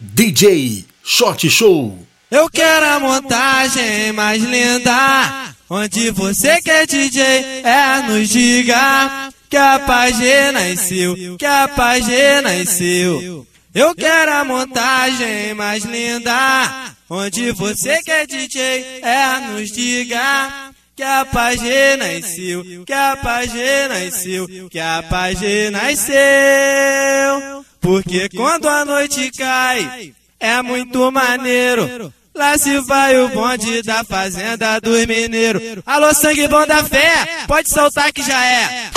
DJ Short Show. Eu quero a montagem mais linda. Onde você quer DJ é nos diga que a página nasceu, que a página nasceu. Eu quero a montagem mais linda. Onde você quer DJ é nos diga que a página nasceu, que a página nasceu, que a página nasceu. Porque quando a noite cai, é muito maneiro. Lá se vai o bonde da fazenda dos mineiros. Alô, sangue bom da fé, pode soltar que já é.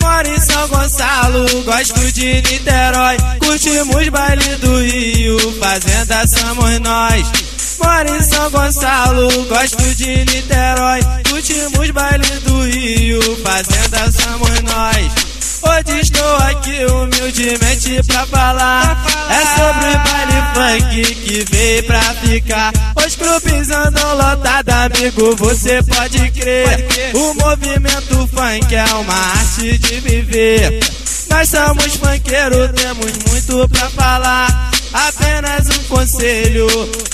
Moro em São Gonçalo, gosto de Niterói. Curtimos baile do Rio, fazenda somos nós. Moro em São Gonçalo, gosto de Niterói. Curtimos baile do Rio, fazenda somos nós. Hoje estou aqui humildemente pra falar. É sobre baile funk que veio pra ficar. Os clubes andam lotados, amigo, você pode crer. O movimento funk é uma arte de viver. Nós somos funkeiros, temos muito pra falar. Apenas um conselho,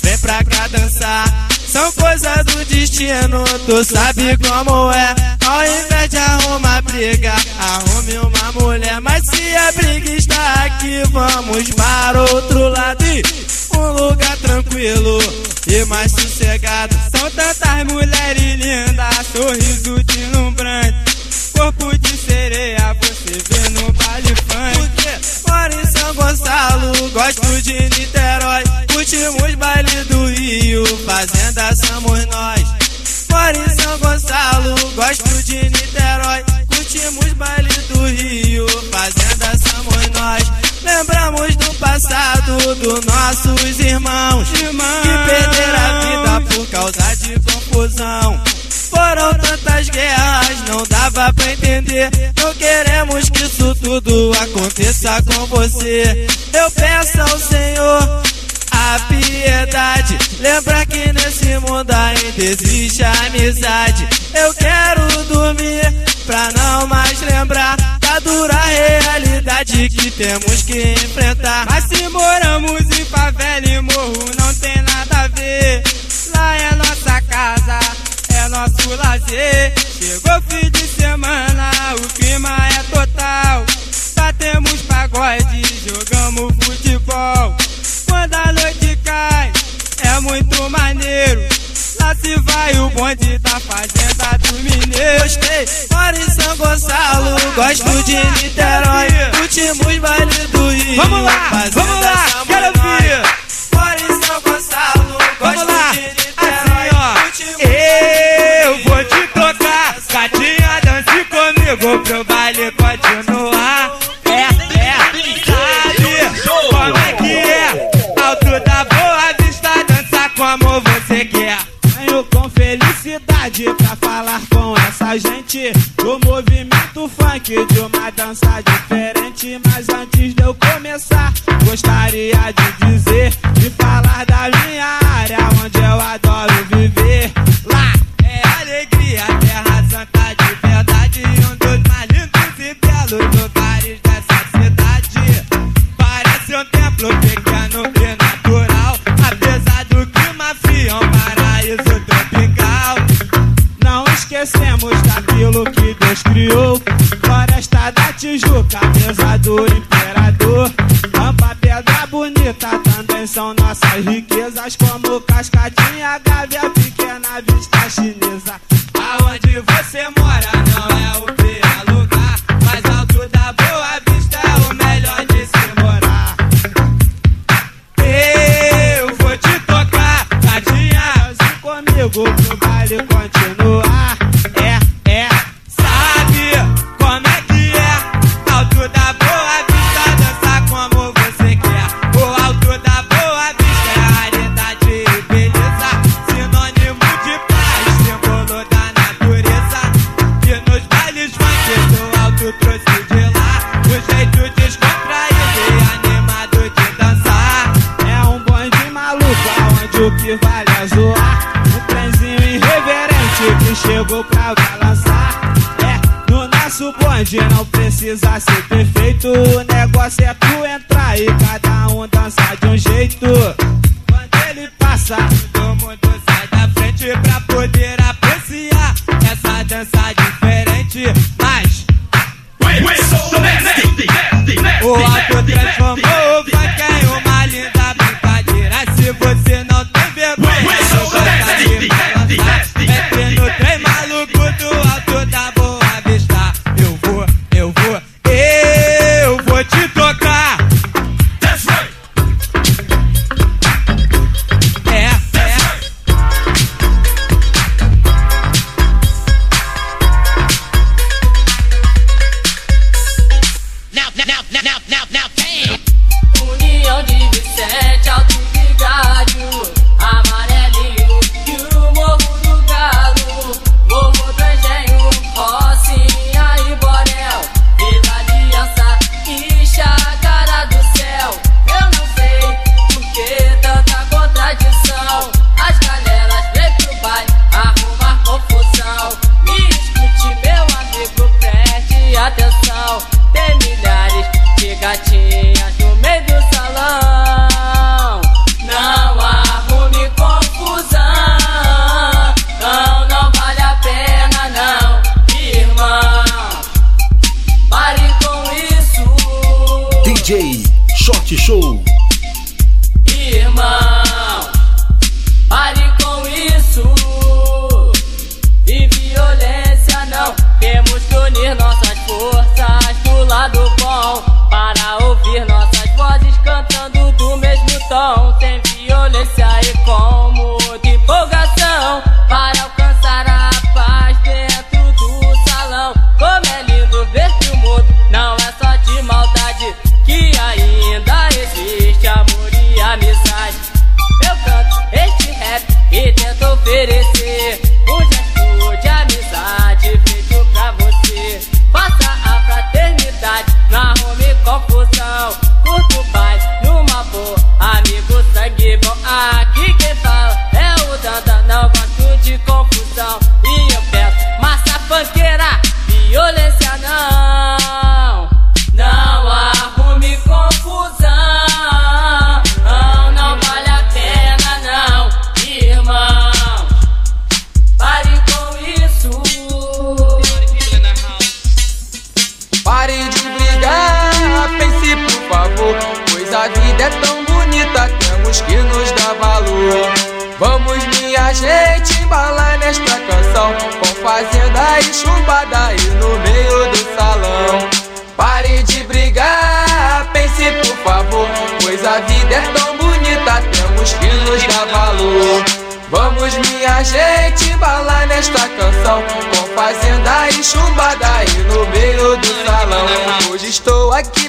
vem pra cá dançar. São coisas do destino, tu sabe como é. Ao invés de arrumar briga, arrume uma mulher. Mas se a briga está aqui, vamos para outro lado. E um lugar tranquilo e mais sossegado. São tantas mulheres lindas, sorriso deslumbrante. Corpo de gosto de Niterói. Curtimos baile do Rio, fazenda somos nós. Moro em São Gonçalo, gosto de Niterói. Curtimos baile do Rio, fazenda somos nós. Lembramos do passado dos nossos irmãos, que perderam a vida por causa de confusão. Foram tantas guerras, não dava pra entender. Não queremos que isso tudo aconteça com você. Eu peço ao Senhor a piedade. Lembra que nesse mundo ainda existe amizade. Eu quero dormir pra não mais lembrar da dura realidade que temos que enfrentar. Mas se moramos em favela e morro, não tem nada nosso lazer. Chegou fim de semana, o clima é total. Batemos pagode, jogamos futebol. Quando a noite cai, é muito maneiro. Lá se vai o bonde da fazenda do mineiro. Gostei, moro em São Gonçalo, gosto de Niterói. Últimos baile do Rio. Vamos lá, vamos lá, quero ouvir. Moro em São Gonçalo, gosto de Niterói. Comigo pro baile O bonde não precisa ser perfeito. O negócio é tu entrar e cada um dançar de um jeito. Quando ele passa,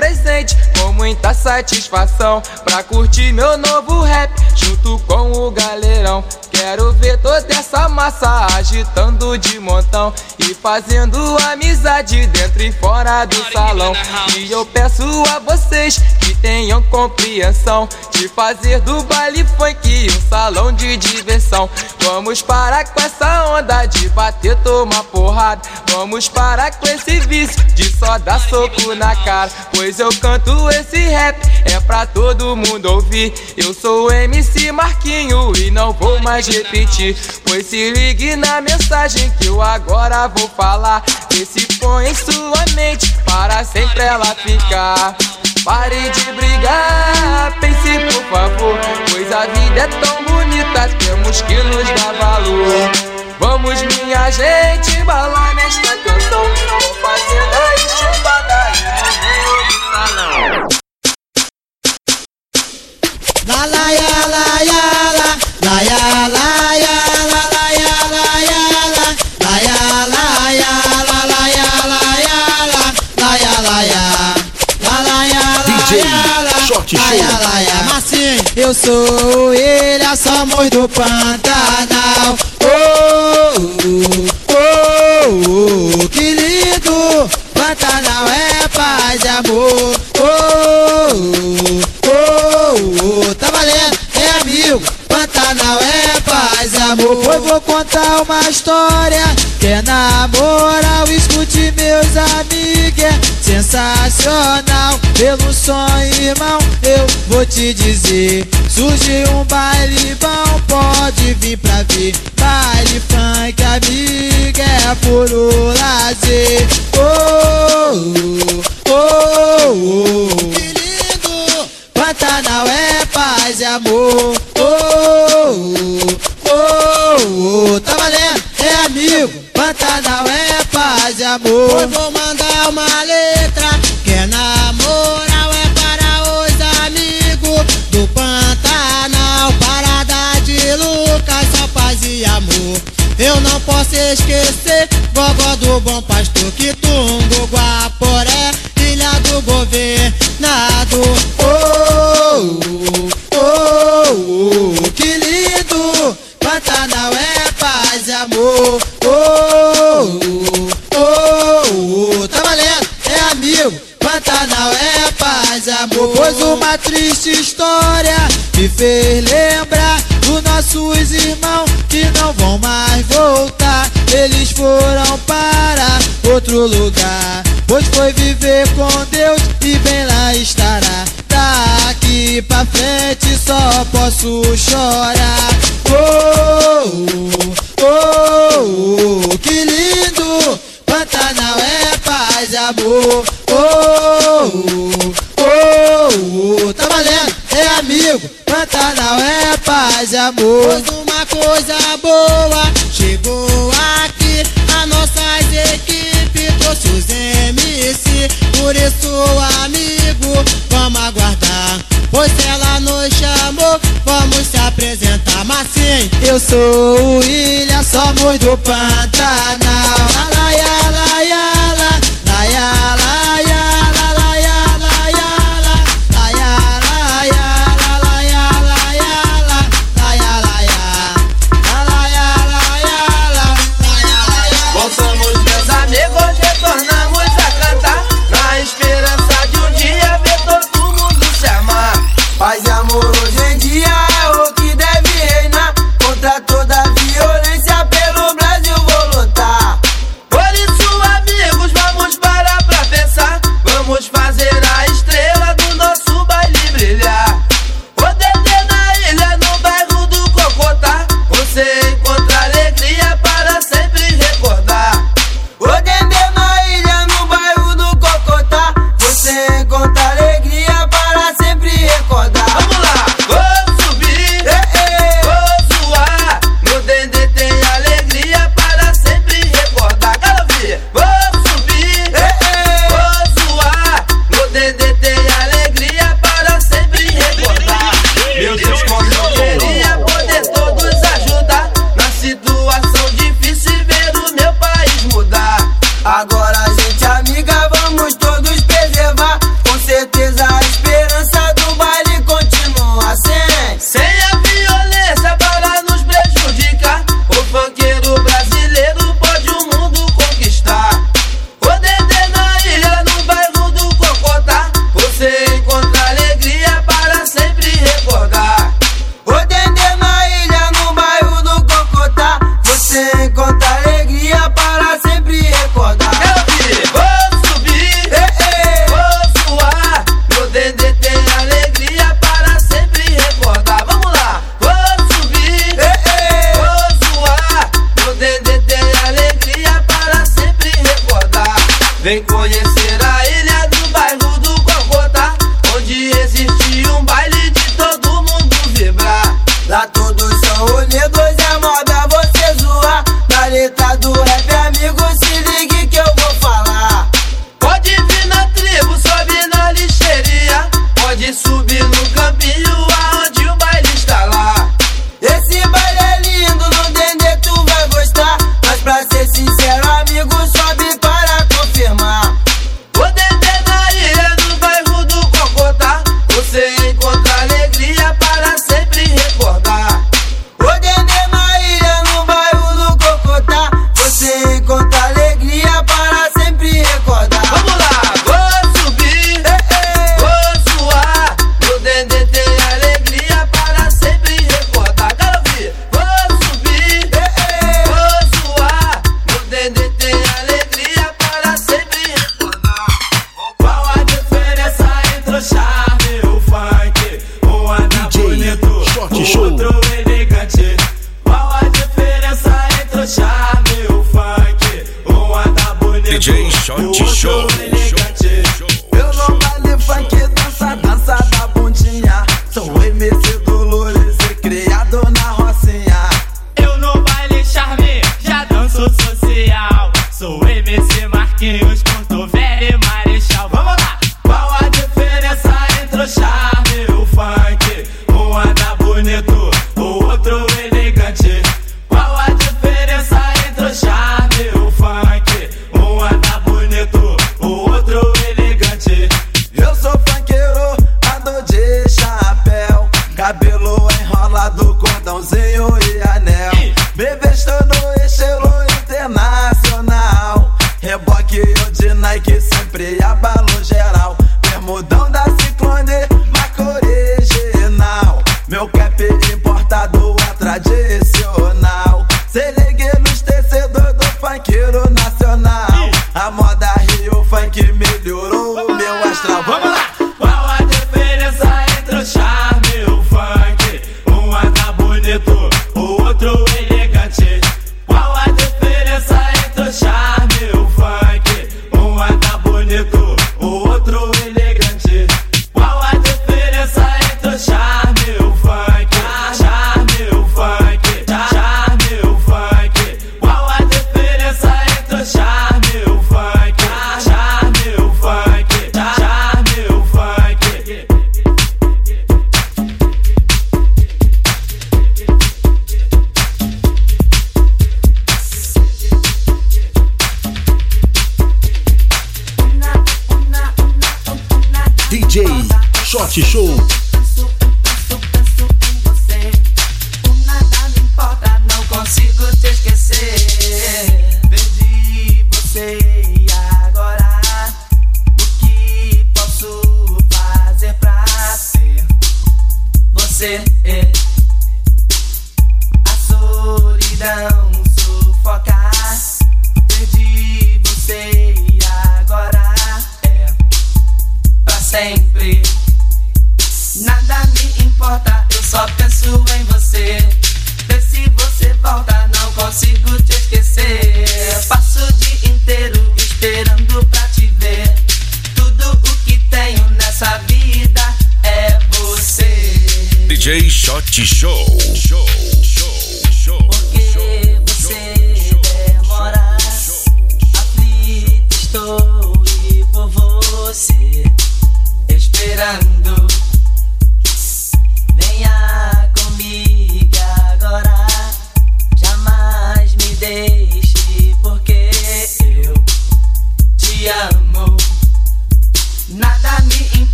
presente com muita satisfação. Pra curtir meu novo rap junto com o galerão Quero ver toda essa massa agitando de montão E fazendo amizade dentro e fora do salão. E eu peço a vocês que tenham compreensão De fazer do baile funk um salão de diversão. Vamos parar com essa onda de bater, tomar porrada. Vamos parar com esse vício de só dar soco na cara. Pois eu canto esse rap, é pra todo mundo ouvir. Eu sou o MC Marquinho e não vou mais repetir Pois se ligue na mensagem que eu agora vou falar. Vê se põe em sua mente para sempre ela ficar. Pare de brigar, pense por favor Pois a vida é tão bonita, temos que nos dar valor. Vamos minha gente, embalar nesta canção Vou fazendo aí chumbada aí no meio do salão La la ya la ya la la ya la ya la Short la Show. ya la ya Massinho, eu sou ele, a somos do Pantanal. Oh, oh, oh, oh, que lindo. Pantanal é paz e amor. Oh, oh, oh, oh, tá valendo, é amigo? Pantanal é paz e amor. Pois vou contar uma história Que é na moral, escute meus amigos É sensacional. Pelo sonho, irmão, eu vou te dizer. Surge um baile bom, pode vir pra ver. Baile funk, amiga, é puro lazer. Oh, oh, oh, oh. Que lindo! Pantanal é paz e amor. Oh, oh, oh, oh. Tá valendo, é amigo. Pantanal é paz e amor. Uma letra que é na moral é para os amigos do Pantanal. Parada de Lucas, só paz e amor. Eu não posso esquecer Gogó do bom pastor uma triste história me fez lembrar dos nossos irmãos que não vão mais voltar. Eles foram para outro lugar. Pois foi viver com Deus e bem lá estará. Daqui pra frente só posso chorar. Oh, oh, oh, que lindo! Pantanal é paz e amor. Oh, oh, oh, tá valendo, é amigo. Pantanal é paz e amor. Pois uma coisa boa chegou aqui A nossas equipes trouxe os MC Por isso, amigo, vamos aguardar Pois ela nos chamou, vamos se apresentar Mas sim, Eu sou o Ilha, somos do Pantanal. Laia, laia, la,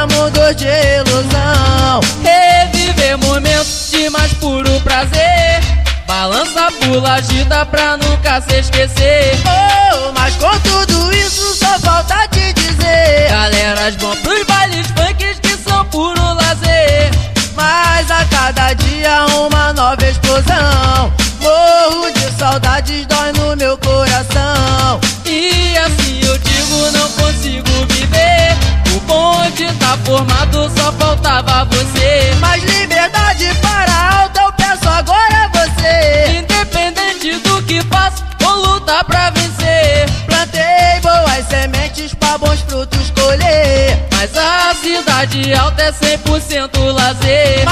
Amor mundos de ilusão. Reviver momentos de mais puro prazer. Balança, pula, agita pra nunca se esquecer. Oh, mas com tudo isso só falta te dizer: Galeras, bom pro formado, só faltava você. Mais liberdade para alta, eu peço agora é você. Independente do que faço, vou lutar pra vencer. Plantei boas sementes pra bons frutos colher. Mas a cidade alta é 100% lazer.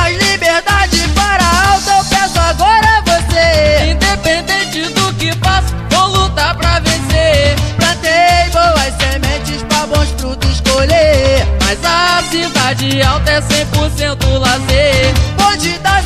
de alta é 100% lazer. Pode dar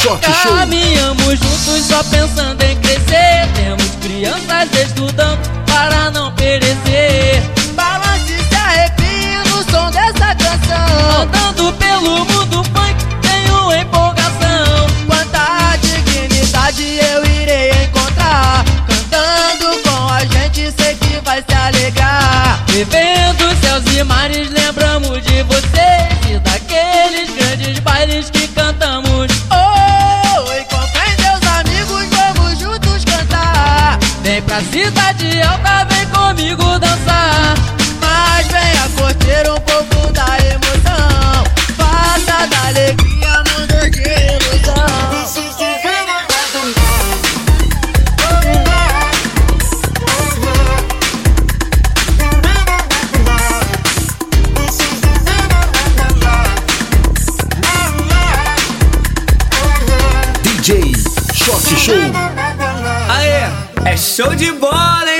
Short Show. Caminhamos juntos só pensando 手机玻璃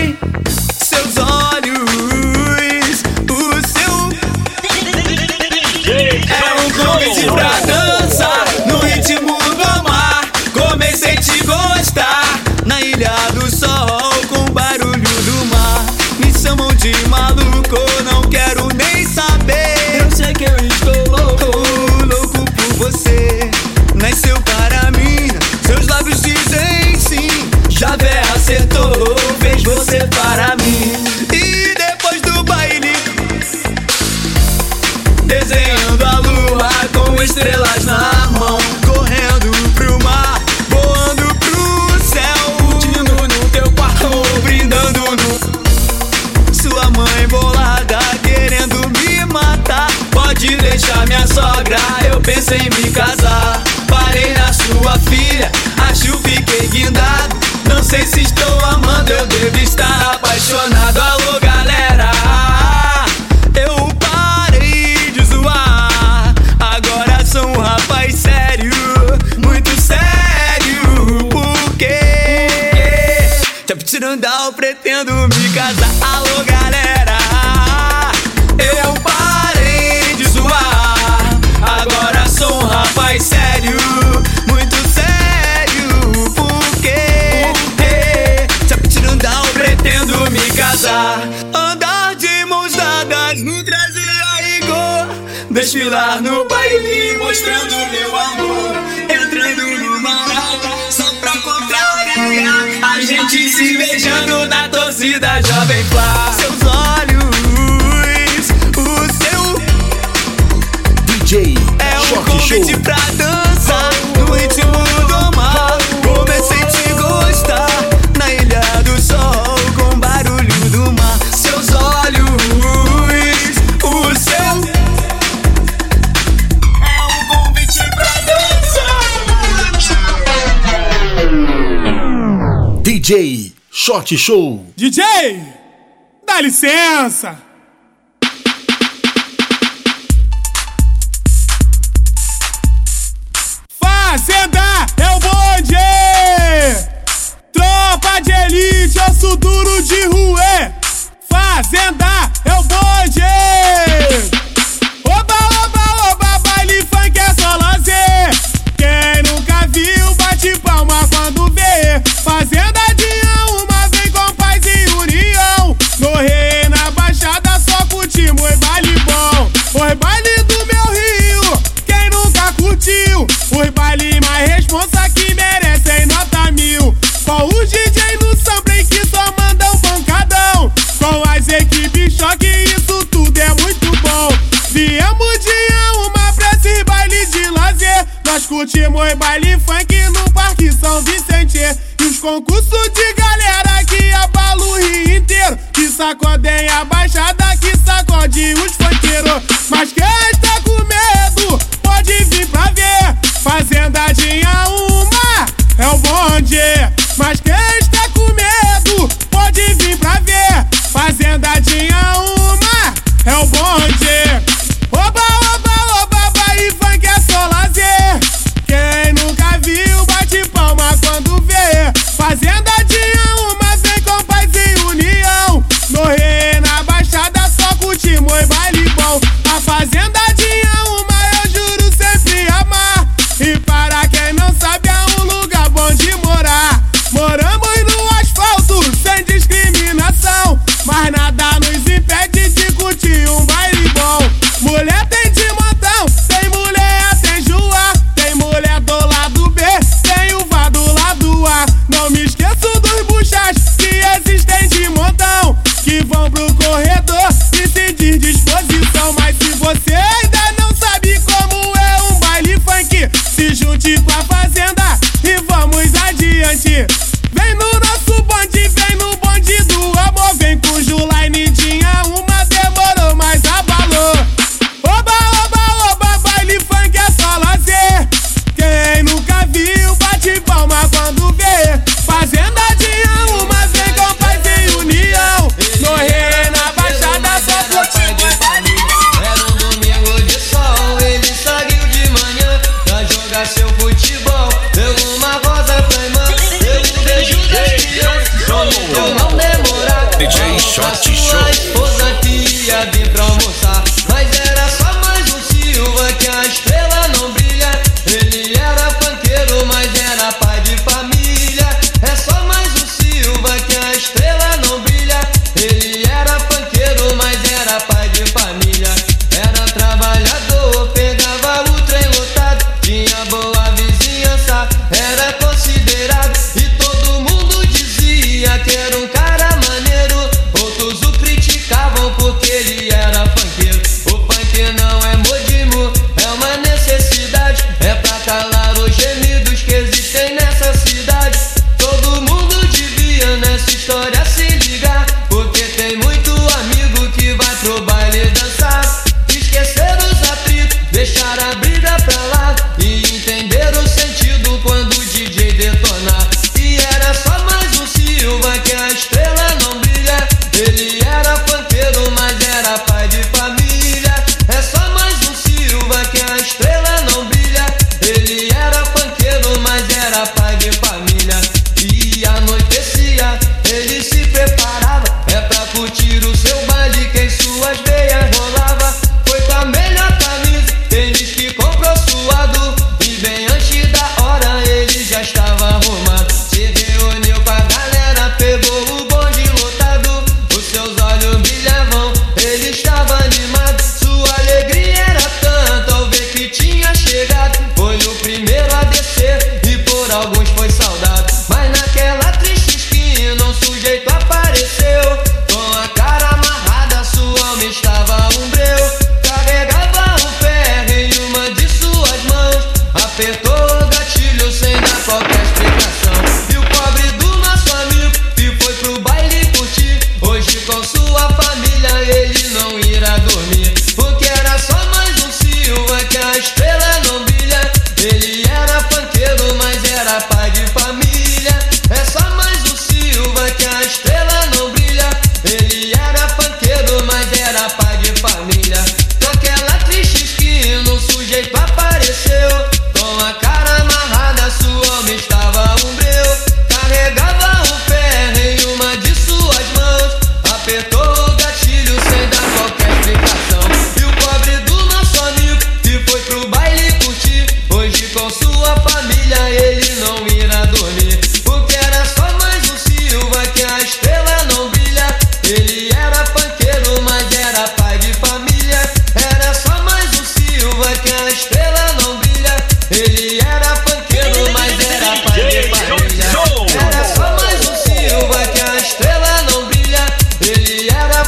Desfilar no baile mostrando meu amor. Entrando no maraca só pra contrariar. A gente se beijando na torcida Jovem Pan. Seus olhos, o seu DJ É um convite pra dançar. DJ Short Show. DJ, dá licença. curtimos baile funk no Parque São Vicente. E os concursos de galera que abala o Rio inteiro. Que sacodem a baixada, que sacode os funkeiros. Mas quem está com medo, pode vir pra ver. Fazendadinha uma, é o bonde.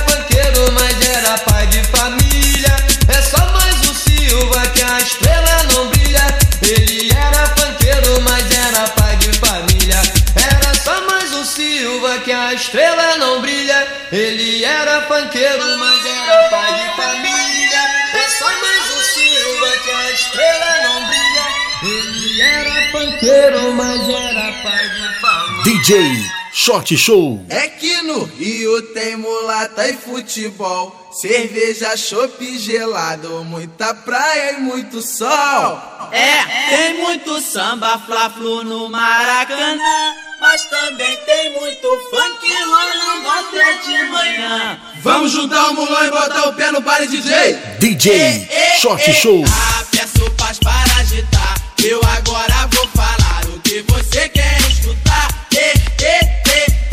banqueiro, mas era pai de família. É só mais um Silva que a estrela não brilha. Ele era banqueiro, mas era pai de família. Era só mais um Silva que a estrela não brilha. Ele era banqueiro, mas era pai de família. É só mais um Silva que a estrela não brilha. Ele era banqueiro, mas era pai de família. DJ Short Show. É que no Rio tem mulata e futebol, cerveja, chope gelado, muita praia e muito sol. É, tem muito samba, fla-flu no Maracanã, mas também tem muito funk lá no bote de manhã. Vamos juntar o mulão e botar o pé no baile DJ. DJ ei, é, é, Short. É. Show. Ah, peço paz para agitar, eu agora vou falar o que você quer escutar.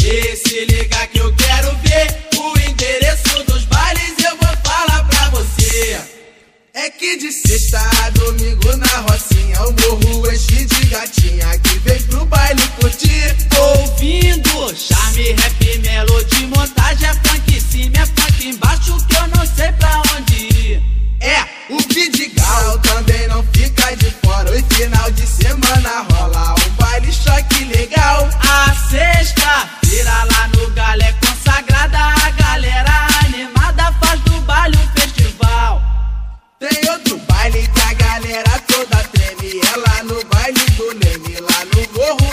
E se liga que eu quero ver o endereço dos bailes, eu vou falar pra você. É que de sexta a domingo na Rocinha, o morro enche de gatinha que vem pro baile curtir. Tô ouvindo charme, rap, melody, montagem é funk em cima, é funk embaixo que eu não sei pra onde ir. É, o Vidigal também não fica de fora. E final de semana rola um baile choque legal. A sexta-feira lá no Galé consagrada, a galera animada faz do baile um festival. Tem outro baile que a galera toda treme. É lá no baile do Leme, lá no morro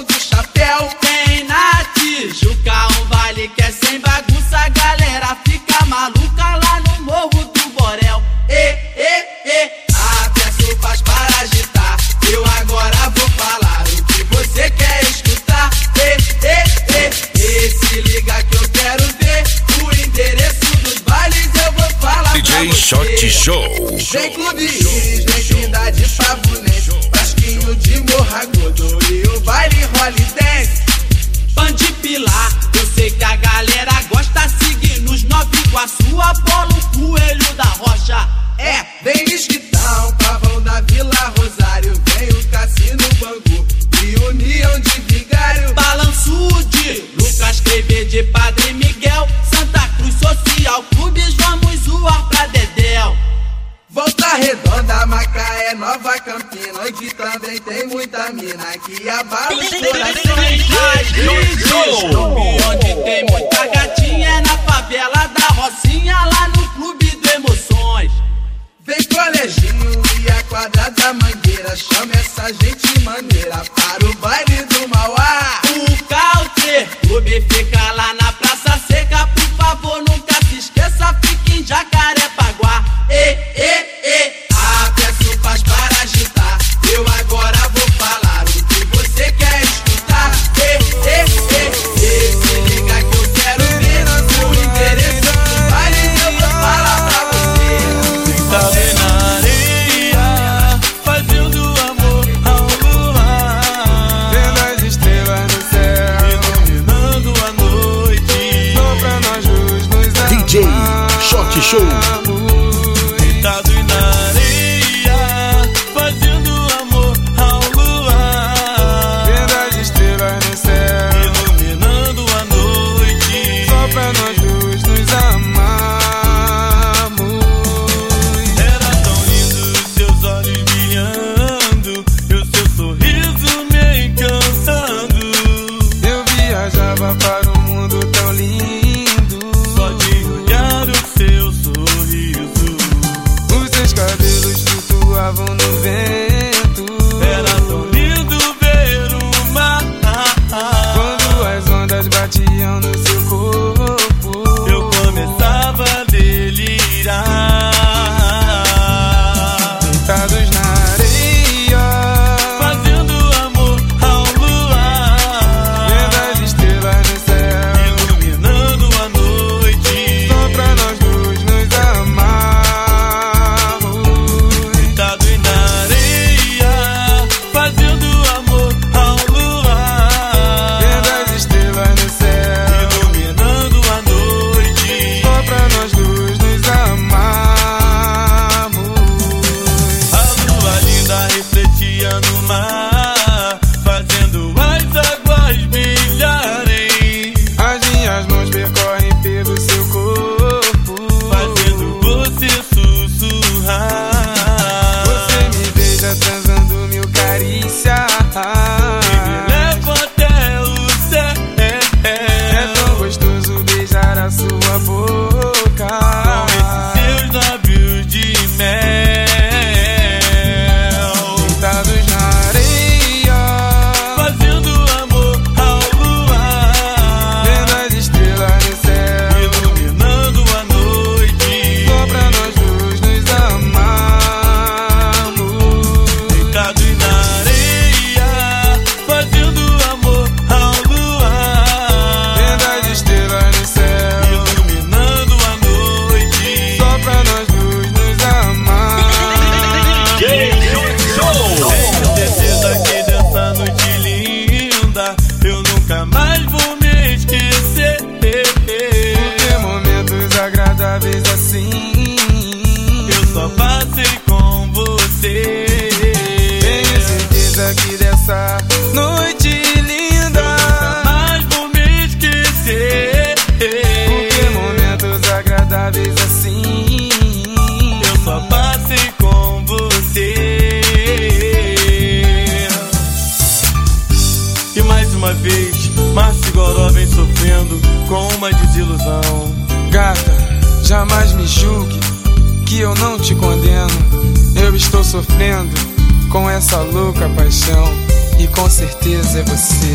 paixão. E com certeza é você.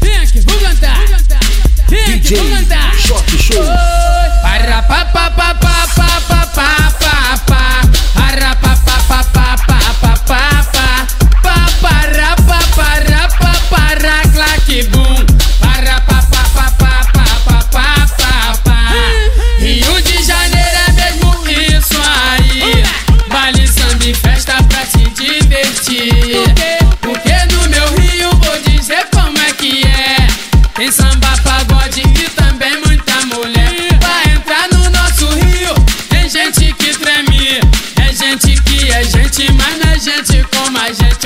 Vem aqui, vou cantar. Vem aqui, DJ vou cantar. Shot Show. Para pa pa pa pa pa pa pa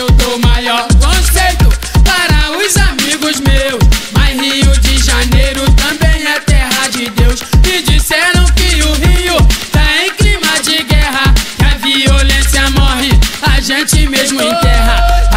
Eu dou maior conceito para os amigos meus. Mas Rio de Janeiro também é terra de Deus. Me disseram que o Rio tá em clima de guerra. Que a violência morre, a gente mesmo enterra.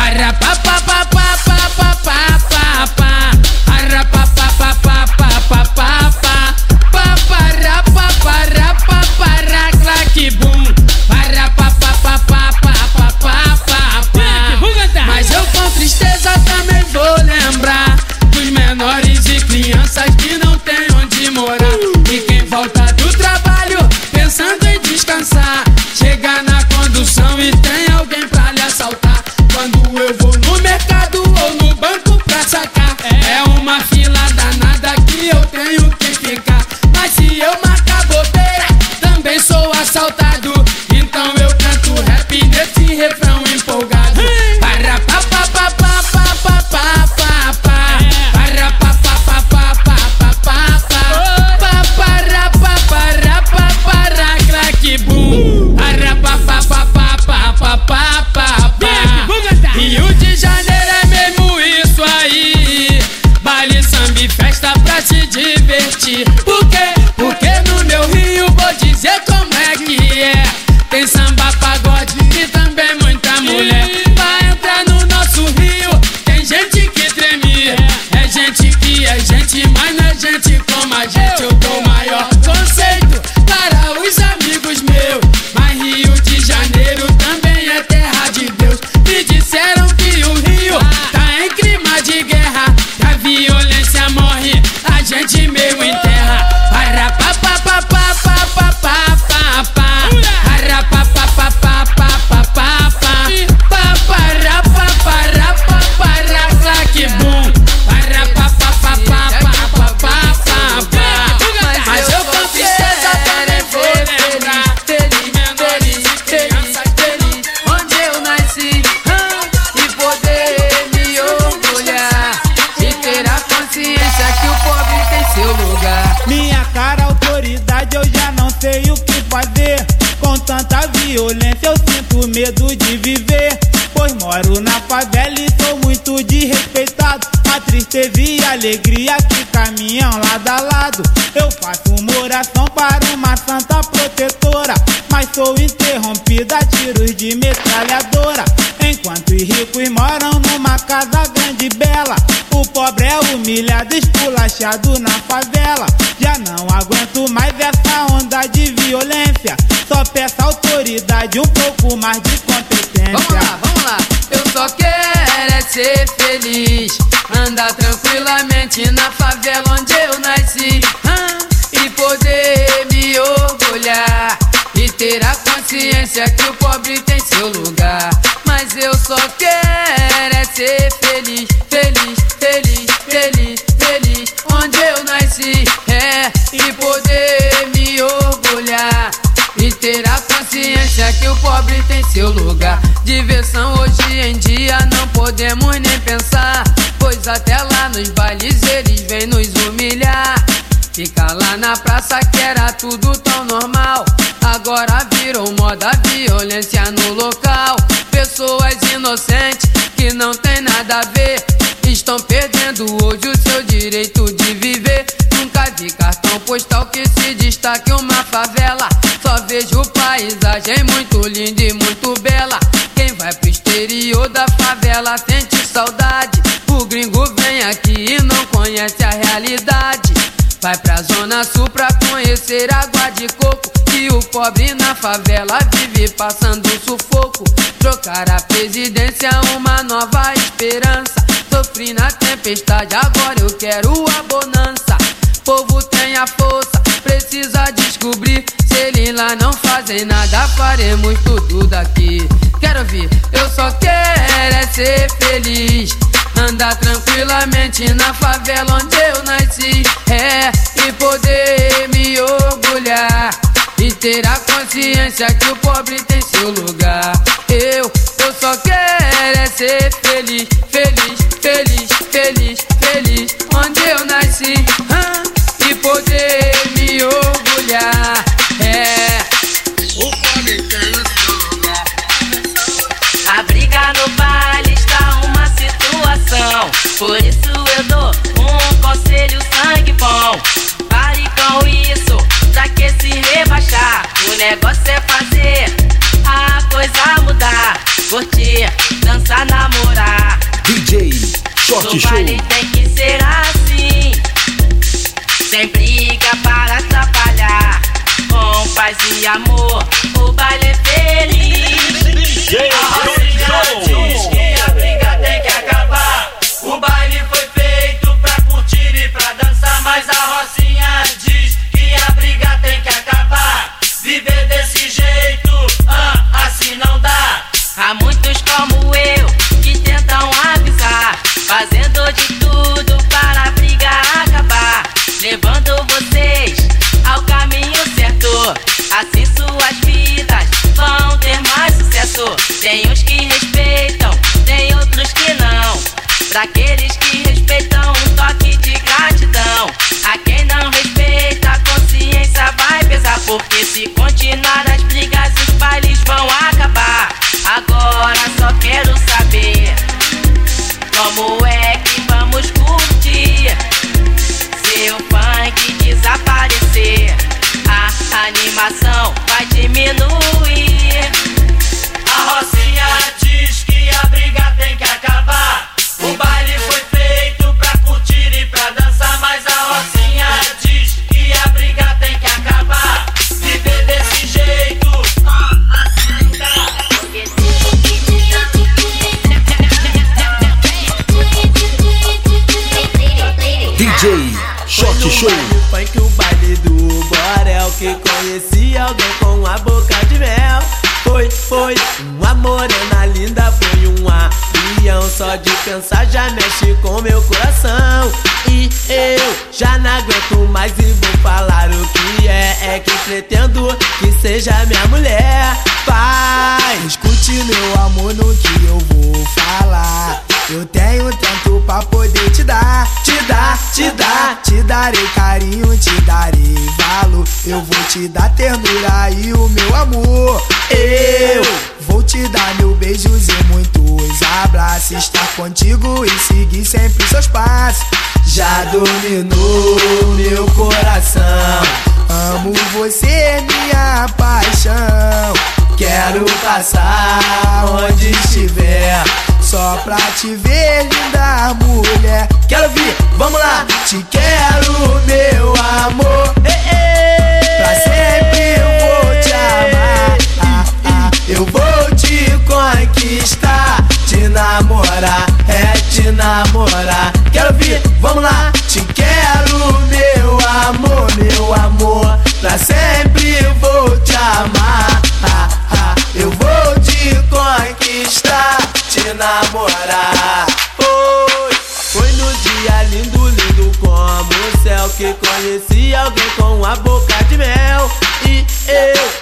Moro na favela e sou muito desrespeitado. A tristeza e a alegria que caminham lado a lado. Eu faço uma oração para uma santa protetora. Mas sou interrompida a tiros de metralhadora. Enquanto os ricos moram numa casa grande e bela. O pobre é humilhado, esculachado na favela. Já não aguento mais essa onda de violência. Só peço autoridade, um pouco mais de competência. Só quero é ser feliz. Andar tranquilamente na favela onde eu nasci. ah, e poder me orgulhar. E ter a consciência que o pobre tem seu lugar. Mas eu só quero é ser feliz, consciência que o pobre tem seu lugar. Diversão hoje em dia não podemos nem pensar. Pois até lá nos bailes eles vêm nos humilhar. Fica lá na praça que era tudo tão normal. Agora virou moda violência no local. Pessoas inocentes que não tem nada a ver. Estão perdendo hoje o seu direito de viver. Vi cartão postal que se destaque uma favela. Só vejo paisagem muito linda e muito bela. Quem vai pro exterior da favela sente saudade. O gringo vem aqui e não conhece a realidade. Vai pra zona Sul pra conhecer água de coco. E o pobre na favela vive passando sufoco. Trocar a presidência, uma nova esperança. Sofri na tempestade, agora eu quero a bonança. Povo tem a força, precisa descobrir. Se eles lá não fazem nada, faremos tudo daqui. Quero vir, eu só quero é ser feliz. Andar tranquilamente na favela onde eu nasci. É, e poder me orgulhar. E ter a consciência que o pobre tem seu lugar. Eu, eu só quero é ser feliz, feliz, feliz, feliz, feliz. Onde eu nasci. Ah, poder me orgulhar. É, o o. A briga no baile está uma situação. Por isso eu dou um conselho sangue bom. Pare com isso, pra que se rebaixar? O negócio é fazer a coisa mudar. Curtir, dançar, namorar. DJ Shot No Show. baile tem que ser assim. Sem briga para atrapalhar. Com paz e amor, o baile é feliz. A Rocinha diz que a briga tem que acabar. O baile foi feito pra curtir e pra dançar. Mas a Rocinha diz que a briga tem que acabar. Viver desse jeito, ah, assim não dá. Há abraços. Estar contigo e seguir sempre seus passos. Já dominou meu coração. Amo você, minha paixão. Quero passar onde estiver. Só pra te ver, linda mulher. Quero vir, vamos lá. Te quero, meu amor. Ei, ei. Pra sempre eu vou te amar. Ah, ah. Eu vou te conquistar. Te namorar, é te namorar. Quero vir, vamos lá. Te quero, meu amor, meu amor. Pra sempre vou te amar. Ah, ah. Eu vou te conquistar, te namorar. Foi, foi no dia lindo, lindo como o céu que conheci alguém com a boca de mel. E eu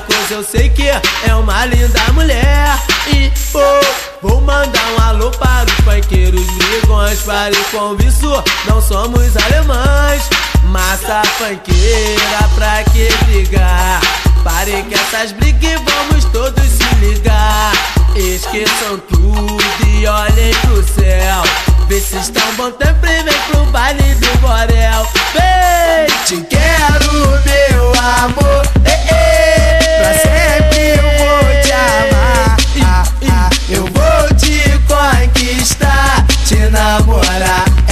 coisa eu sei que é uma linda mulher. E oh, vou mandar um alô para os funkeiros brigões. Pare com isso, não somos alemães. Massa funkeira, pra que brigar? Parem com essas brigas e vamos todos se ligar. Esqueçam tudo e olhem pro céu. Vê se estão bom tempo e vem pro baile do Borel. Vem, te quero, meu amor. Ei, ei. Pra sempre eu vou te amar. Ah, ah, eu vou te conquistar, te namorar.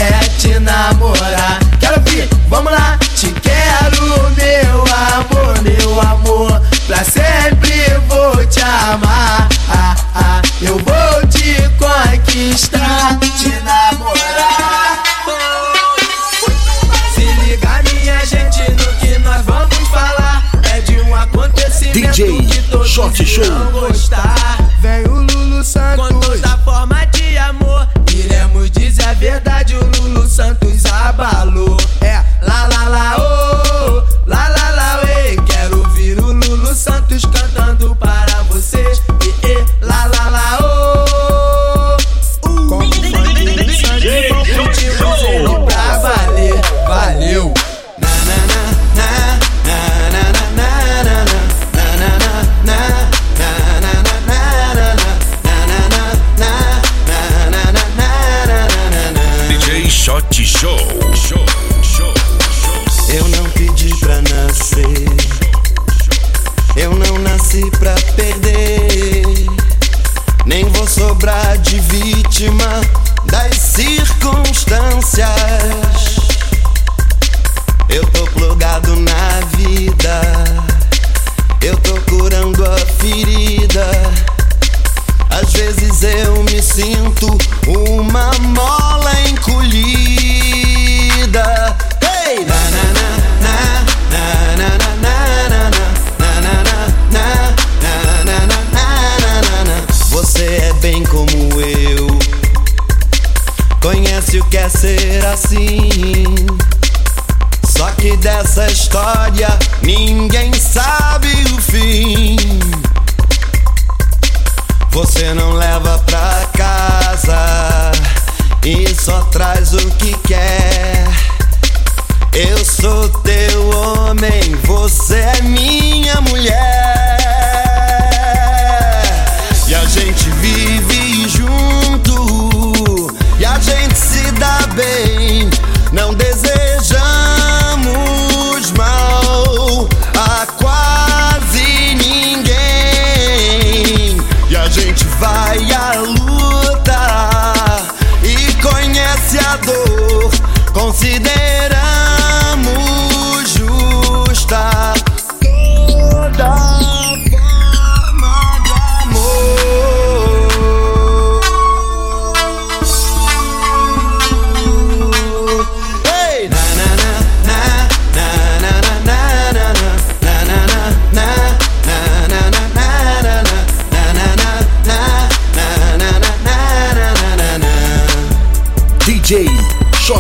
quer ser assim. Só que dessa história ninguém sabe o fim. Você não leva pra casa e só traz o que quer. Eu sou teu homem, você é minha mulher.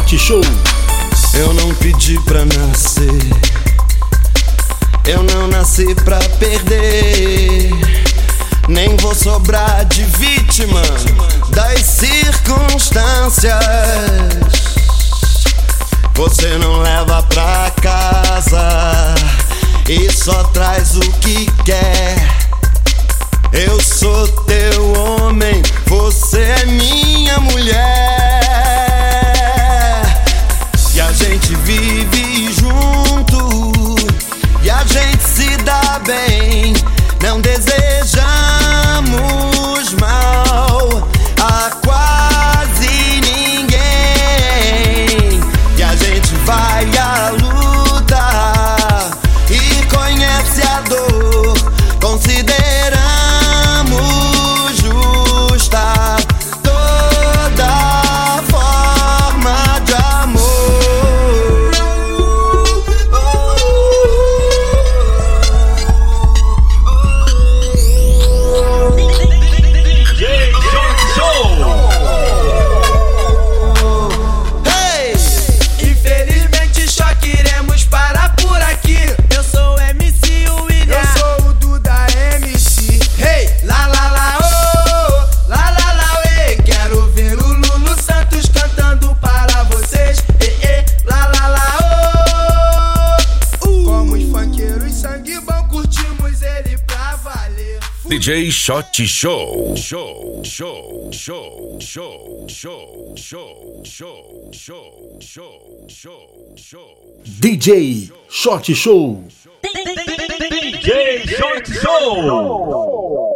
Forte Show. Eu não pedi pra nascer, eu não nasci pra perder. Nem vou sobrar de vítima das circunstâncias. Você não leva pra casa e só traz o que quer. Eu sou teu Shot Show. Show, show, show, show, show, show, show, show, show, show, show. DJ Shot Show. DJ Shot Show.